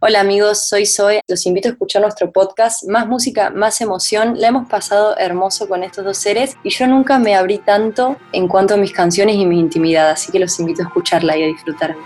Hola amigos, soy Zoe. Los invito a escuchar nuestro podcast Más música, más emoción. La hemos pasado hermoso con estos dos seres y yo nunca me abrí tanto en cuanto a mis canciones y mi intimidad, así que los invito a escucharla y a disfrutar.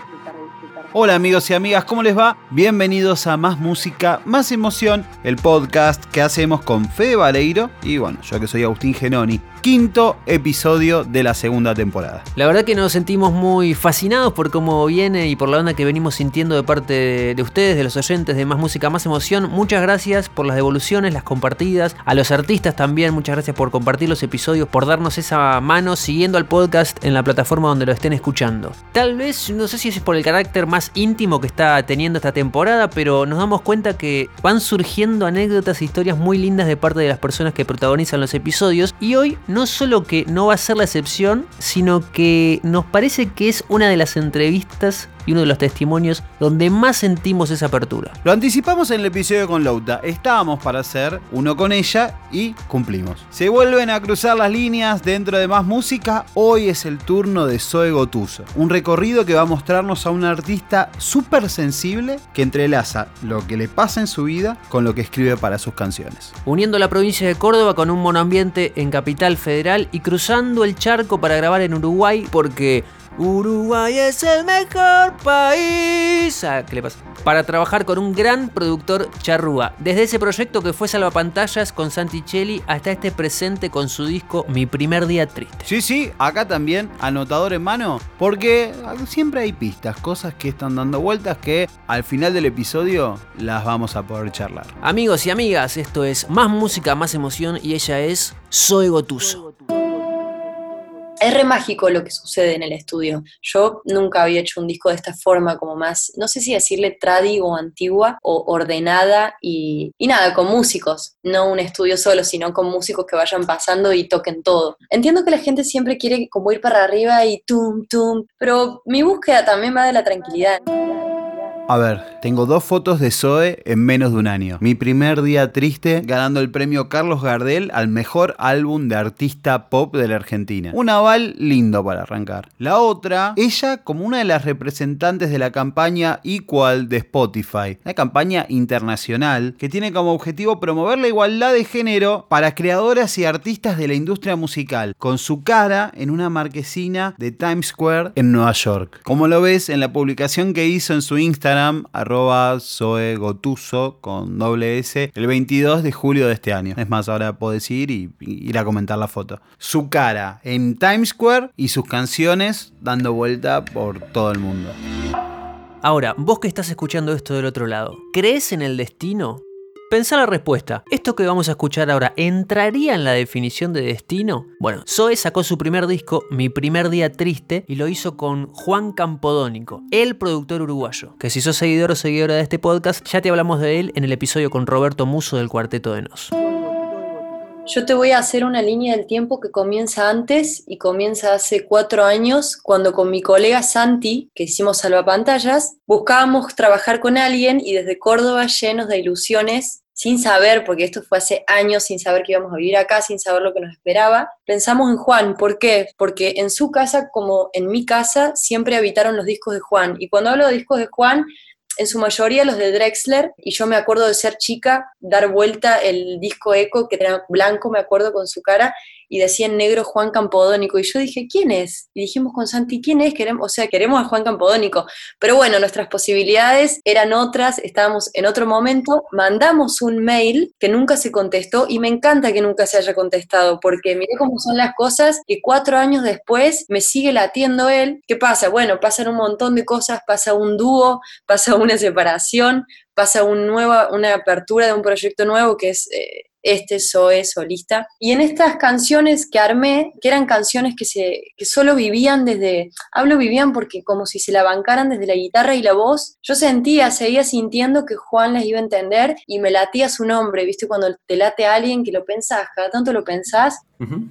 Hola amigos y amigas, ¿cómo les va? Bienvenidos a Más Música, Más Emoción, el podcast que hacemos con Fede Valeiro y bueno, yo que soy Agustín Genoni quinto episodio de la segunda temporada. La verdad que nos sentimos muy fascinados por cómo viene y por la onda que venimos sintiendo de parte de ustedes, de los oyentes de Más Música, Más Emoción. Muchas gracias por las devoluciones, las compartidas. A los artistas también, muchas gracias por compartir los episodios, por darnos esa mano siguiendo al podcast en la plataforma donde lo estén escuchando. Tal vez, no sé si es por el carácter más íntimo que está teniendo esta temporada, pero nos damos cuenta que van surgiendo anécdotas e historias muy lindas de parte de las personas que protagonizan los episodios. Y hoy no solo que no va a ser la excepción, sino que nos parece que es una de las entrevistas y uno de los testimonios donde más sentimos esa apertura. Lo anticipamos en el episodio con Lauta. Estábamos para hacer uno con ella y cumplimos. Se vuelven a cruzar las líneas dentro de más música. Hoy es el turno de Zoe Gotuso. Un recorrido que va a mostrarnos a un artista súper sensible que entrelaza lo que le pasa en su vida con lo que escribe para sus canciones. Uniendo la provincia de Córdoba con un monoambiente en Capital Federal y cruzando el charco para grabar en Uruguay porque Uruguay es el mejor país. Ah, ¿Qué le pasa? Para trabajar con un gran productor charrúa. Desde ese proyecto que fue Salvapantallas con Santichelli hasta este presente con su disco Mi primer día triste. Sí, sí, acá también, anotador en mano, porque siempre hay pistas, cosas que están dando vueltas que al final del episodio las vamos a poder charlar. Amigos y amigas, esto es Más Música, Más Emoción y ella es Soy Gotuso es re mágico lo que sucede en el estudio. Yo nunca había hecho un disco de esta forma, como más, no sé si decirle tradi o antigua o ordenada y, nada, con músicos, no un estudio solo, sino con músicos que vayan pasando y toquen todo. Entiendo que la gente siempre quiere como ir para arriba y tum, tum, pero mi búsqueda también va de la tranquilidad. A ver, tengo dos fotos de Zoe en menos de un año. Mi primer día triste ganando el premio Carlos Gardel al mejor álbum de artista pop de la Argentina. Un aval lindo para arrancar. La otra, ella como una de las representantes de la campaña Equal de Spotify. Una campaña internacional que tiene como objetivo promover la igualdad de género para creadoras y artistas de la industria musical, con su cara en una marquesina de Times Square en Nueva York. Como lo ves en la publicación que hizo en su Instagram, Zoe Gotuso con doble S, el 22 de julio de este año. Es más, ahora podés ir y, y ir a comentar la foto. Su cara en Times Square y sus canciones dando vuelta por todo el mundo. Ahora, vos que estás escuchando esto del otro lado, ¿crees en el destino? Pensá la respuesta. ¿Esto que vamos a escuchar ahora entraría en la definición de destino? Bueno, Zoe sacó su primer disco, Mi primer día triste, y lo hizo con Juan Campodónico, el productor uruguayo. Que si sos seguidor o seguidora de este podcast, ya te hablamos de él en el episodio con Roberto Muso del Cuarteto de Nos. Yo te voy a hacer una línea del tiempo que comienza antes y comienza hace cuatro años, cuando con mi colega Santi, que hicimos Salvapantallas, buscábamos trabajar con alguien y desde Córdoba llenos de ilusiones, sin saber, porque esto fue hace años, sin saber que íbamos a vivir acá, sin saber lo que nos esperaba, pensamos en Juan. ¿Por qué? Porque en su casa, como en mi casa, siempre habitaron los discos de Juan. Y cuando hablo de discos de Juan, en su mayoría los de Drexler, y yo me acuerdo de ser chica, dar vuelta el disco Eco, que era blanco, me acuerdo, con su cara, y decía en negro Juan Campodónico. Y yo dije, ¿quién es? Y dijimos con Santi, ¿quién es? Queremos, o sea, queremos a Juan Campodónico. Pero bueno, nuestras posibilidades eran otras, estábamos en otro momento. Mandamos un mail que nunca se contestó y me encanta que nunca se haya contestado, porque miré cómo son las cosas que cuatro años después me sigue latiendo él. ¿Qué pasa? Bueno, pasan un montón de cosas, pasa un dúo, pasa una separación, pasa un nueva, una apertura de un proyecto nuevo que es... Eh, este Zoe solista. Y en estas canciones que armé, que eran canciones que, se, que solo vivían desde, hablo vivían porque como si se la bancaran desde la guitarra y la voz, yo sentía, seguía sintiendo que Juan las iba a entender y me latía su nombre, ¿viste? Cuando te late a alguien que lo pensás, cada tanto lo pensás.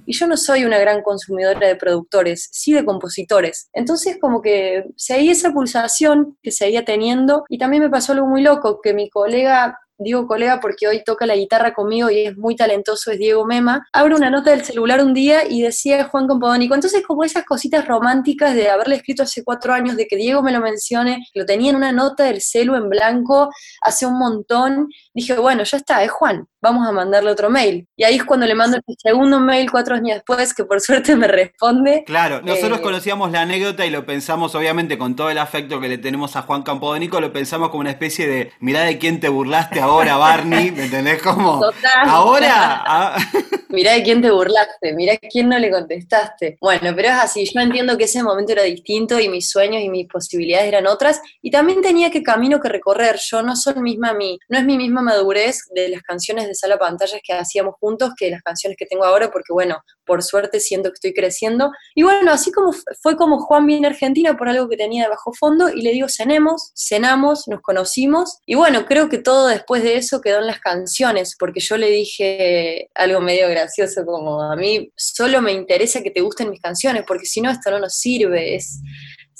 Y yo no soy una gran consumidora de productores, sí de compositores. Entonces como que seguí esa pulsación que seguía teniendo y también me pasó algo muy loco, que mi colega digo colega porque hoy toca la guitarra conmigo y es muy talentoso, es Diego Mema, abro una nota del celular un día y decía Juan Campodónico. Entonces, como esas cositas románticas de haberle escrito hace cuatro años, de que Diego me lo mencione, lo tenía en una nota del celu en blanco hace un montón, dije, bueno, ya está, es Juan, vamos a mandarle otro mail. Y ahí es cuando le mando el segundo mail cuatro años después, que por suerte me responde. Claro, nosotros eh, conocíamos la anécdota y lo pensamos, obviamente, con todo el afecto que le tenemos a Juan Campodónico, lo pensamos como una especie de, mirá de quién te burlaste ahora, Barney, ¿me entendés? Como, ahora... Ah. mirá de quién te burlaste, mirá de quién no le contestaste. Bueno, pero es así, yo entiendo que ese momento era distinto y mis sueños y mis posibilidades eran otras, y también tenía que camino que recorrer, yo no soy misma mí, no es mi misma madurez de las canciones de sala pantallas que hacíamos juntos que las canciones que tengo ahora, porque bueno, por suerte siento que estoy creciendo. Y bueno, así como fue como Juan viene a Argentina por algo que tenía de bajo fondo y le digo, cenemos, cenamos, nos conocimos. Y bueno, creo que todo después de eso quedó en las canciones, porque yo le dije algo medio gracioso como a mí solo me interesa que te gusten mis canciones, porque si no esto no nos sirve, es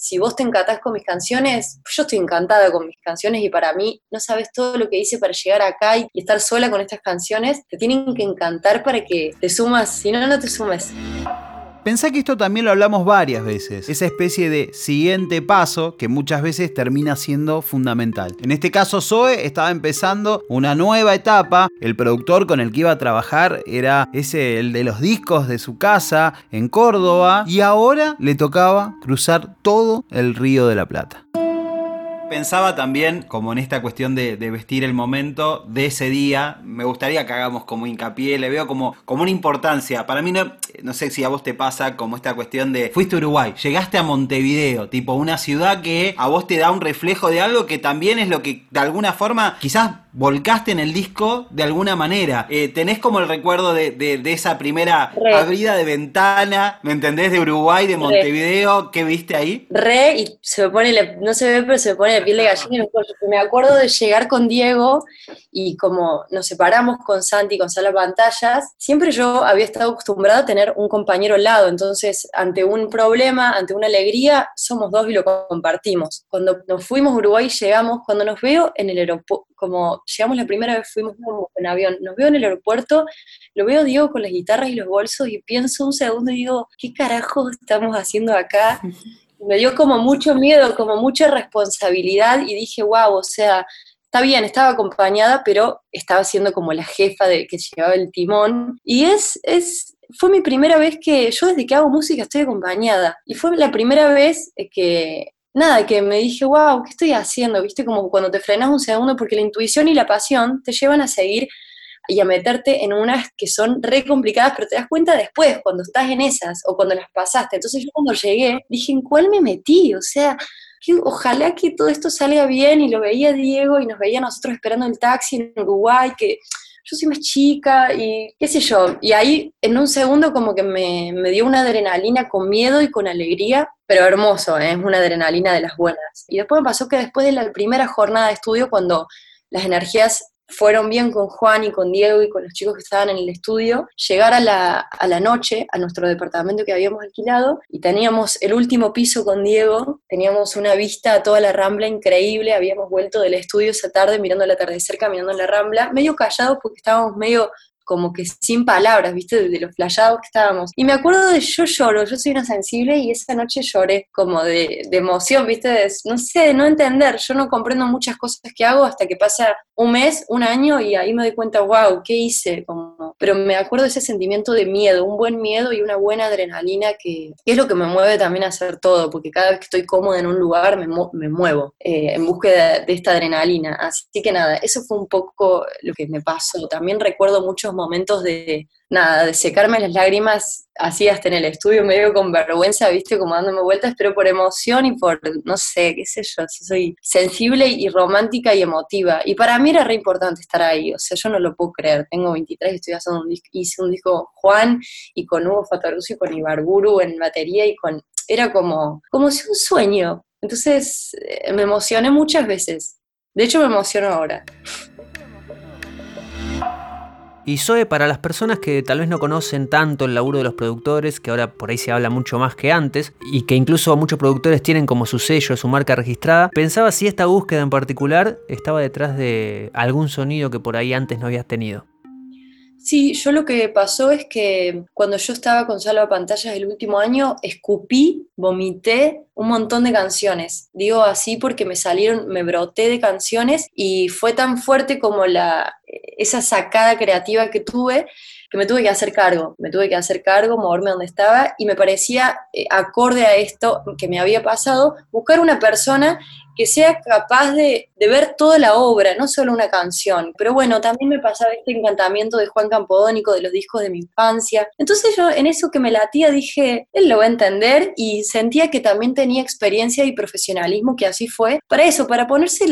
si vos te encantás con mis canciones, yo estoy encantada con mis canciones y para mí no sabes todo lo que hice para llegar acá y, estar sola con estas canciones, te tienen que encantar para que te sumas, si no, no te sumes. Pensá que esto también lo hablamos varias veces, esa especie de siguiente paso que muchas veces termina siendo fundamental. En este caso Zoe estaba empezando una nueva etapa, el productor con el que iba a trabajar era ese el de los discos de su casa en Córdoba. Y ahora le tocaba cruzar todo el río de la Plata pensaba también, como en esta cuestión de, vestir el momento de ese día, me gustaría que hagamos como hincapié, le veo como, como una importancia. Para mí, no, no sé si a vos te pasa como esta cuestión de, fuiste a Uruguay, llegaste a Montevideo, tipo una ciudad que a vos te da un reflejo de algo que también es lo que de alguna forma quizás volcaste en el disco de alguna manera. Eh, ¿Tenés como el recuerdo de, esa primera abrida de ventana, ¿me entendés? De Uruguay, de Montevideo, ¿qué viste ahí? Re, y se me pone, no se ve, pero se me pone la piel de gallina. Me acuerdo de llegar con Diego y como nos separamos con Santi, con Sala Pantallas, siempre yo había estado acostumbrada a tener un compañero al lado, entonces ante un problema, ante una alegría, somos dos y lo compartimos. Cuando nos fuimos a Uruguay llegamos, cuando nos veo en el aeropuerto, como llegamos la primera vez, fuimos en avión, nos veo en el aeropuerto, lo veo Diego con las guitarras y los bolsos y pienso un segundo y digo, ¿qué carajo estamos haciendo acá? Me dio como mucho miedo, como mucha responsabilidad y dije, wow, o sea, está bien, estaba acompañada, pero estaba siendo como la jefa de que llevaba el timón. Y es, es, fue mi primera vez que yo desde que hago música estoy acompañada. Y fue la primera vez que nada, que me dije, wow, ¿qué estoy haciendo? ¿Viste? Como cuando te frenas un segundo, porque la intuición y la pasión te llevan a seguir y a meterte en unas que son re complicadas, pero te das cuenta después, cuando estás en esas o cuando las pasaste. Entonces yo cuando llegué, dije, ¿en cuál me metí? O sea, ojalá que todo esto salga bien y lo veía Diego y nos veía nosotros esperando el taxi en Uruguay, que yo soy más chica y qué sé yo. Y ahí en un segundo como que me, me dio una adrenalina con miedo y con alegría, pero hermoso, ¿eh? es una adrenalina de las buenas. Y después me pasó que después de la primera jornada de estudio, cuando las energías fueron bien con Juan y con Diego y con los chicos que estaban en el estudio, llegar a la, a la noche a nuestro departamento que habíamos alquilado y teníamos el último piso con Diego, teníamos una vista a toda la rambla increíble, habíamos vuelto del estudio esa tarde mirando el atardecer, caminando en la rambla, medio callados porque estábamos medio como que sin palabras, ¿viste? De, los flayados que estábamos. Y me acuerdo de yo lloro, yo soy una sensible y esa noche lloré como de, de emoción, ¿viste? no sé, de no entender, yo no comprendo muchas cosas que hago hasta que pasa un mes, un año y ahí me doy cuenta, wow, ¿qué hice? Como, pero me acuerdo de ese sentimiento de miedo, un buen miedo y una buena adrenalina que, es lo que me mueve también a hacer todo, porque cada vez que estoy cómoda en un lugar me, me muevo eh, en búsqueda de esta adrenalina. Así que nada, eso fue un poco lo que me pasó. También recuerdo muchos momentos de, nada, de secarme las lágrimas así hasta en el estudio, medio con vergüenza, viste, como dándome vueltas, pero por emoción y por, no sé, qué sé yo, soy sensible y romántica y emotiva. Y para mí era re importante estar ahí, o sea, yo no lo puedo creer. Tengo 23 y estoy haciendo un disco, hice un disco Juan y con Hugo Fataruzzi y con Ibarburu en batería y con, era como, como si un sueño. Entonces eh, me emocioné muchas veces. De hecho, me emociono ahora. Y Zoe, para las personas que tal vez no conocen tanto el laburo de los productores, que ahora por ahí se habla mucho más que antes, y que incluso muchos productores tienen como su sello, su marca registrada, pensaba si esta búsqueda en particular estaba detrás de algún sonido que por ahí antes no habías tenido. Sí, yo lo que pasó es que cuando yo estaba con Salva Pantallas el último año, escupí, vomité un montón de canciones. Digo así porque me salieron, me broté de canciones y fue tan fuerte como la, esa sacada creativa que tuve que me tuve que hacer cargo, me tuve que hacer cargo, moverme donde estaba y me parecía eh, acorde a esto que me había pasado, buscar una persona que sea capaz de, ver toda la obra, no solo una canción. Pero bueno, también me pasaba este encantamiento de Juan Campodónico, de los discos de mi infancia. Entonces yo en eso que me latía dije, él lo va a entender y sentía que también tenía experiencia y profesionalismo, que así fue, para eso, para ponerse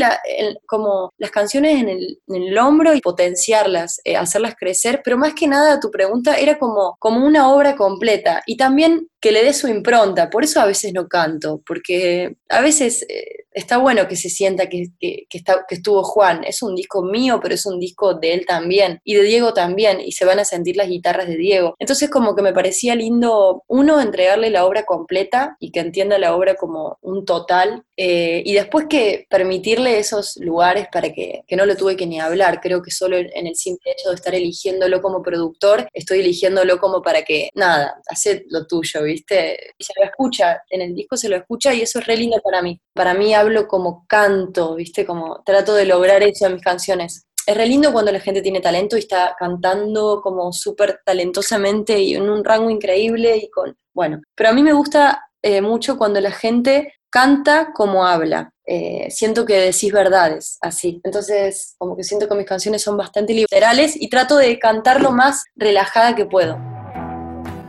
como las canciones en el, hombro y potenciarlas, eh, hacerlas crecer. Pero más que nada tu pregunta era como, como una obra completa y también que le dé su impronta. Por eso a veces no canto, porque a veces... Eh, está bueno que se sienta que, está, que estuvo Juan. Es un disco mío, pero es un disco de él también. Y de Diego también. Y se van a sentir las guitarras de Diego. Entonces como que me parecía lindo, uno, entregarle la obra completa y que entienda la obra como un total. Eh, y después que permitirle esos lugares para que, que no lo tuve que ni hablar. Creo que solo en el simple hecho de estar eligiéndolo como productor, estoy eligiéndolo como para que, nada, hace lo tuyo, Y se lo escucha, en el disco se lo escucha y eso es re lindo para mí. Para mí hablo como canto, ¿viste? Como trato de lograr eso en mis canciones. Es re lindo cuando la gente tiene talento y está cantando como súper talentosamente y en un rango increíble y con... Bueno, pero a mí me gusta eh, mucho cuando la gente canta como habla. Eh, siento que decís verdades, así. Entonces, como que siento que mis canciones son bastante literales y trato de cantar lo más relajada que puedo.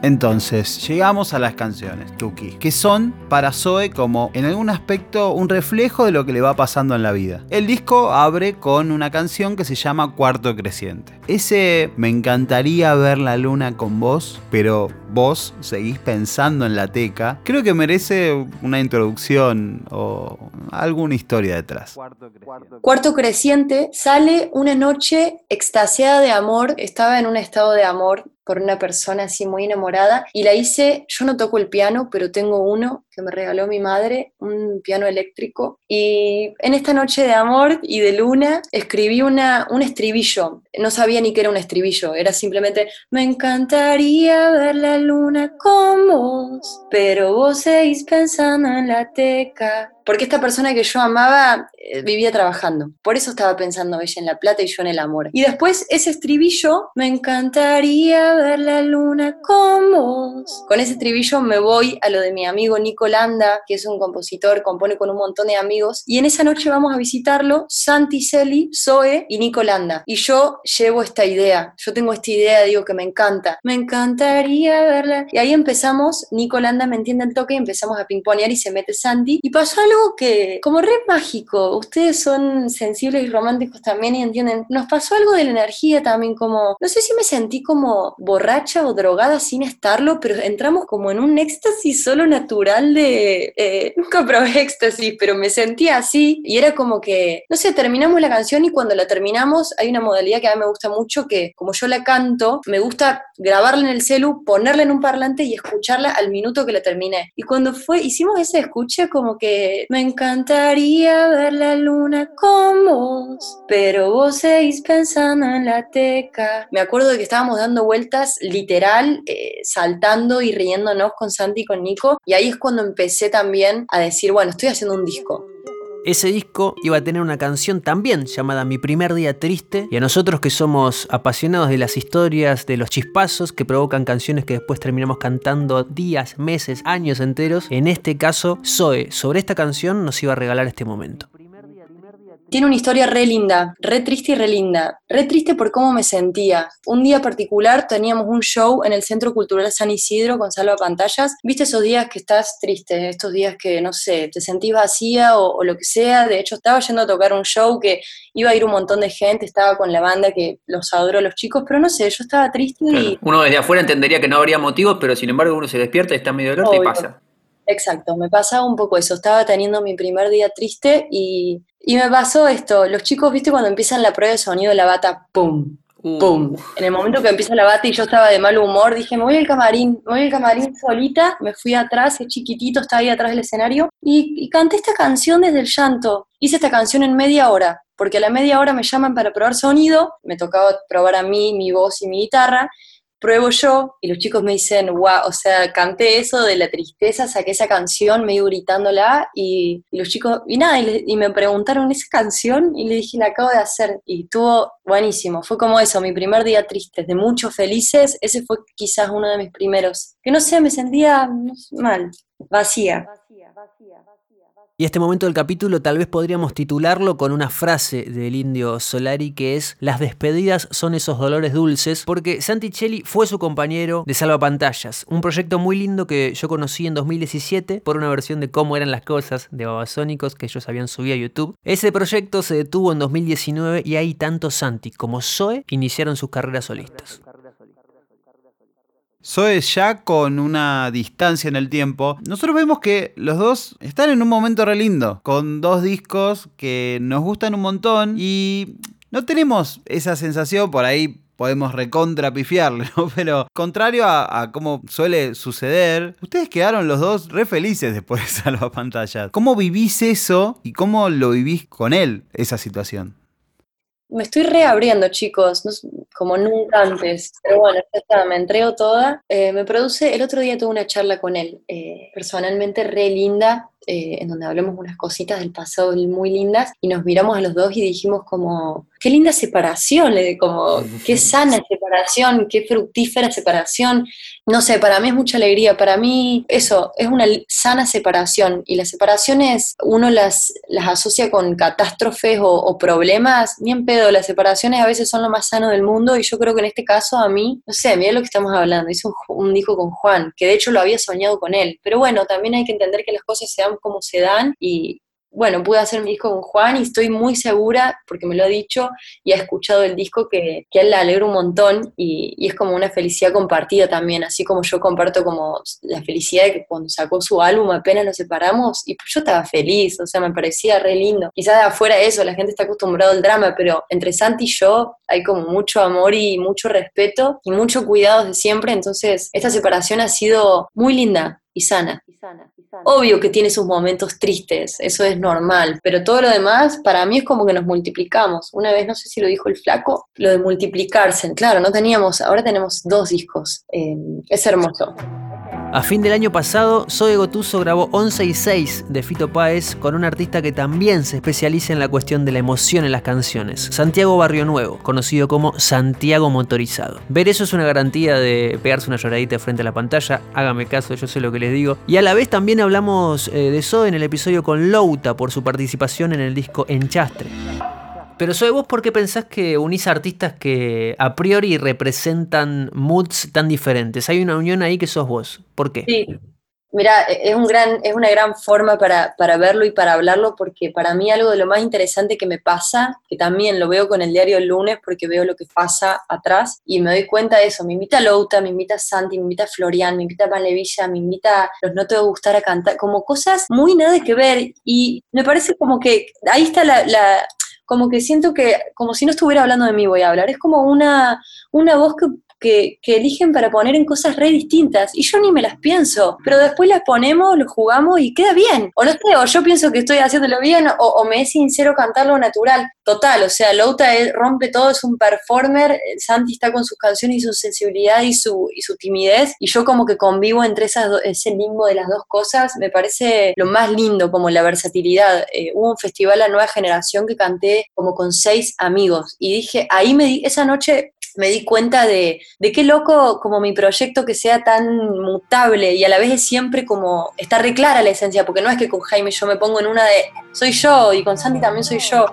Entonces, llegamos a las canciones, Tuki, que son para Zoe como en algún aspecto un reflejo de lo que le va pasando en la vida. El disco abre con una canción que se llama Cuarto Creciente. Ese me encantaría ver la luna con vos, pero vos seguís pensando en la teca. Creo que merece una introducción o alguna historia detrás. Cuarto Creciente sale una noche extasiada de amor, estaba en un estado de amor por una persona así muy enamorada y la hice, yo no toco el piano, pero tengo uno que me regaló mi madre, un piano eléctrico y en esta noche de amor y de luna escribí una, un estribillo, no sabía ni que era un estribillo, era simplemente me encantaría ver la luna con vos, pero vos seguís pensando en la teca porque esta persona que yo amaba eh, vivía trabajando. Por eso estaba pensando ella en la plata y yo en el amor. Y después ese estribillo, me encantaría ver la luna con vos. Con ese estribillo me voy a lo de mi amigo Nico Landa, que es un compositor, compone con un montón de amigos. Y en esa noche vamos a visitarlo Santi Celi, Zoe y Nico Landa. Y yo llevo esta idea. Yo tengo esta idea, digo que me encanta. Me encantaría verla. Y ahí empezamos, Nico Landa me entiende el toque empezamos a pingponear y se mete Santi. Y pasó algo que, como re mágico, ustedes son sensibles y románticos también y entienden, nos pasó algo de la energía también, como, no sé si me sentí como borracha o drogada sin estarlo, pero entramos como en un éxtasis solo natural de, eh, nunca probé éxtasis, pero me sentí así y era como que, no sé, terminamos la canción y cuando la terminamos hay una modalidad que a mí me gusta mucho, que como yo la canto, me gusta grabarla en el celu, ponerla en un parlante y escucharla al minuto que la terminé. Y cuando fue, hicimos esa escucha como que me encantaría ver la luna con vos, pero vos seguís pensando en la teca. Me acuerdo de que estábamos dando vueltas literal, eh, saltando y riéndonos con Santi y con Nico, y ahí es cuando empecé también a decir, bueno, estoy haciendo un disco. Ese disco iba a tener una canción también llamada Mi primer día triste y a nosotros que somos apasionados de las historias, de los chispazos que provocan canciones que después terminamos cantando días, meses, años enteros, en este caso Zoe sobre esta canción nos iba a regalar este momento. Tiene una historia re linda, re triste y re linda. Re triste por cómo me sentía. Un día particular teníamos un show en el Centro Cultural San Isidro con Salva Pantallas. ¿Viste esos días que estás triste? Estos días que, no sé, te sentís vacía o, lo que sea. De hecho, estaba yendo a tocar un show que iba a ir un montón de gente, estaba con la banda que los adoro los chicos, pero no sé, yo estaba triste y... Uno desde afuera entendería que no habría motivos, pero sin embargo uno se despierta y está medio alerta y pasa. Exacto, me pasaba un poco eso. Estaba teniendo mi primer día triste y y me pasó esto, los chicos, viste, cuando empiezan la prueba de sonido, la bata, ¡pum! Uh. ¡Pum! En el momento que empieza la bata y yo estaba de mal humor, dije, me voy al camarín, me voy al camarín solita, me fui atrás, es chiquitito, estaba ahí atrás del escenario, y, y canté esta canción desde el llanto. Hice esta canción en media hora, porque a la media hora me llaman para probar sonido, me tocaba probar a mí, mi voz y mi guitarra, pruebo yo y los chicos me dicen, wow, o sea, canté eso de la tristeza, saqué esa canción medio gritándola y, y los chicos, y nada, y, y me preguntaron esa canción y le dije, la acabo de hacer y estuvo buenísimo, fue como eso, mi primer día triste, de muchos felices, ese fue quizás uno de mis primeros, que no sé, me sentía no sé, mal, vacía. Y este momento del capítulo tal vez podríamos titularlo con una frase del indio Solari que es Las despedidas son esos dolores dulces, porque Santicelli fue su compañero de Salvapantallas, un proyecto muy lindo que yo conocí en 2017 por una versión de cómo eran las cosas de Babasónicos que ellos habían subido a YouTube. Ese proyecto se detuvo en 2019 y ahí tanto Santi como Zoe iniciaron sus carreras solistas. Zoe ya con una distancia en el tiempo, nosotros vemos que los dos están en un momento re lindo, con dos discos que nos gustan un montón y no tenemos esa sensación por ahí. Podemos recontrapifiarle, ¿no? Pero contrario a, cómo suele suceder, ustedes quedaron los dos re felices después de Salvapantallas. ¿Cómo vivís eso y cómo lo vivís con él, esa situación? Me estoy reabriendo, chicos, no como nunca antes. Pero bueno, ya está, me entrego toda. Eh, me produce, el otro día tuve una charla con él, eh, personalmente re linda, eh, en donde hablamos unas cositas del pasado muy lindas y nos miramos a los dos y dijimos como, qué linda separación, le- como, qué sana separación, qué fructífera separación. No sé, para mí es mucha alegría, para mí eso, es una sana separación y las separaciones uno las, las asocia con catástrofes o, o problemas, ni en pedo, las separaciones a veces son lo más sano del mundo y yo creo que en este caso a mí, no sé, mira lo que estamos hablando, hice un, un disco con Juan, que de hecho lo había soñado con él, pero bueno, también hay que entender que las cosas se dan como se dan y bueno, pude hacer mi disco con Juan y estoy muy segura, porque me lo ha dicho y ha escuchado el disco, que, que a él le alegra un montón y, es como una felicidad compartida también, así como yo comparto como la felicidad de que cuando sacó su álbum apenas nos separamos y yo estaba feliz, o sea, me parecía re lindo. Quizás de afuera eso, la gente está acostumbrada al drama, pero entre Santi y yo hay como mucho amor y mucho respeto y mucho cuidado de siempre, entonces esta separación ha sido muy linda y sana. Obvio que tiene sus momentos tristes, eso es normal, pero todo lo demás para mí es como que nos multiplicamos. Una vez, no sé si lo dijo el flaco, lo de multiplicarse. Claro, no teníamos, ahora tenemos dos discos. Eh, es hermoso. A fin del año pasado, Zoe Gotuso grabó 11 y 6 de Fito Páez con un artista que también se especializa en la cuestión de la emoción en las canciones, Santiago Barrio Nuevo, conocido como Santiago Motorizado. Ver eso es una garantía de pegarse una lloradita frente a la pantalla, hágame caso, yo sé lo que les digo. Y a la vez también hablamos eh, de Zoe en el episodio con Louta por su participación en el disco Enchastre. Pero Zoe, ¿vos por qué pensás que unís artistas que a priori representan moods tan diferentes? Hay una unión ahí que sos vos. ¿Por qué? Sí, mira, es, un gran, es una gran forma para, para verlo y para hablarlo, porque para mí algo de lo más interesante que me pasa, que también lo veo con el diario el lunes, porque veo lo que pasa atrás, y me doy cuenta de eso. Me invita Louta, me invita Santi, me invita Florian, me invita Malevilla, me invita Los No Te Gustar a cantar, como cosas muy nada que ver, y me parece como que ahí está la como que siento que, como si no estuviera hablando de mí, voy a hablar. Es como una, una voz que, que, eligen para poner en cosas re distintas. Y yo ni me las pienso, pero después las ponemos, lo jugamos y queda bien. O no sé, o yo pienso que estoy haciéndolo bien, o, me es sincero cantarlo natural. Total, o sea, Louta es, rompe todo, es un performer, Santi está con sus canciones y su sensibilidad y su, y su timidez, y yo como que convivo entre esas ese limbo de las dos cosas, me parece lo más lindo, como la versatilidad. Eh, hubo un festival La Nueva Generación que canté como con seis amigos, y dije, ahí me di, esa noche me di cuenta de, de qué loco como mi proyecto que sea tan mutable y a la vez es siempre como, está re clara la esencia, porque no es que con Jaime yo me pongo en una de, soy yo, y con Santi también soy yo.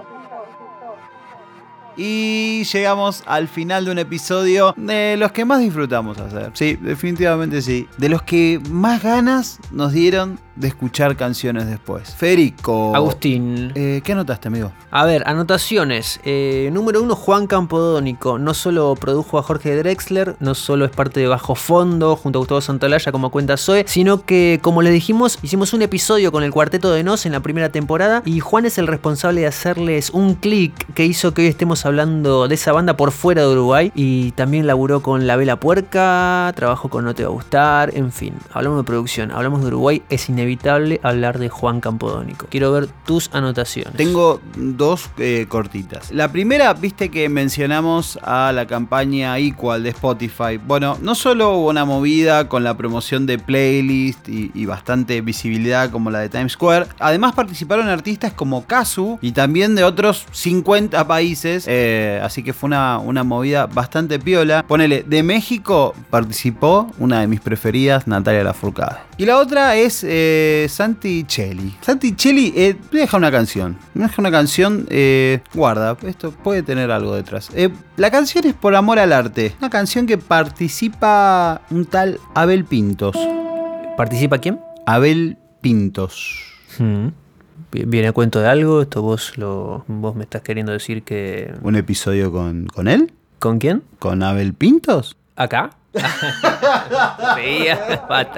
Y llegamos al final de un episodio de los que más disfrutamos hacer. Sí, definitivamente sí. De los que más ganas nos dieron de escuchar canciones después. Federico. Agustín. Eh, ¿Qué anotaste, amigo? A ver, anotaciones. Eh, número uno, Juan Campodónico. No solo produjo a Jorge Drexler, no solo es parte de Bajo Fondo junto a Gustavo Santalaya como cuenta Zoe, sino que, como le dijimos, hicimos un episodio con el Cuarteto de Nos en la primera temporada y Juan es el responsable de hacerles un clic que hizo que hoy estemos hablando de esa banda por fuera de Uruguay y también laburó con La Vela Puerca, trabajó con No Te Va a Gustar, en fin, hablamos de producción, hablamos de Uruguay, es inevitable hablar de Juan Campodónico. Quiero ver tus anotaciones. Tengo dos eh, cortitas. La primera, viste que mencionamos a la campaña Equal de Spotify. Bueno, no solo hubo una movida con la promoción de playlist y, y bastante visibilidad como la de Times Square, además participaron artistas como Kazu y también de otros 50 países, eh, así que fue una, una movida bastante piola. Ponele, de México participó una de mis preferidas, Natalia Lafourcade. Y la otra es eh, Santi Cheli. Santi Cheli eh, deja una canción. Me deja una canción, eh, guarda, esto puede tener algo detrás. Eh, la canción es Por Amor al Arte. Una canción que participa un tal Abel Pintos. ¿Participa quién? Abel Pintos. Hmm. ¿Viene a cuento de algo? ¿Esto vos, lo, vos me estás queriendo decir que... ¿Un episodio con, con él? ¿Con quién? ¿Con Abel Pintos? ¿Acá?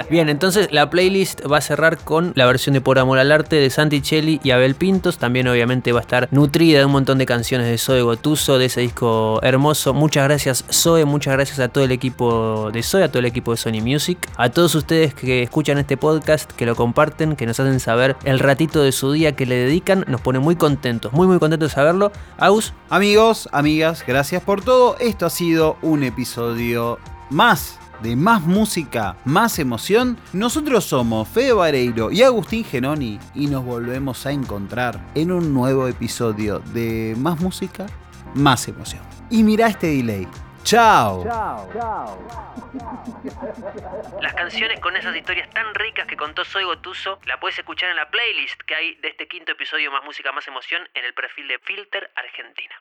Bien, entonces la playlist va a cerrar con la versión de Por Amor al Arte de Santi Cheli y Abel Pintos. También obviamente va a estar nutrida de un montón de canciones de Zoe Gotuso, de ese disco hermoso. Muchas gracias Zoe, muchas gracias a todo el equipo de Zoe, a todo el equipo de Sony Music, a todos ustedes que escuchan este podcast, que lo comparten, que nos hacen saber el ratito de su día que le dedican. Nos pone muy contentos, muy muy contentos de saberlo. Aus. Amigos, amigas, gracias por todo. Esto ha sido un episodio más de más música, más emoción. Nosotros somos Fede Vareiro y Agustín Genoni y nos volvemos a encontrar en un nuevo episodio de Más música, más emoción. Y mira este delay. Chao. Las canciones con esas historias tan ricas que contó Soy Gotuso la puedes escuchar en la playlist que hay de este quinto episodio Más Música, Más Emoción en el perfil de Filter Argentina.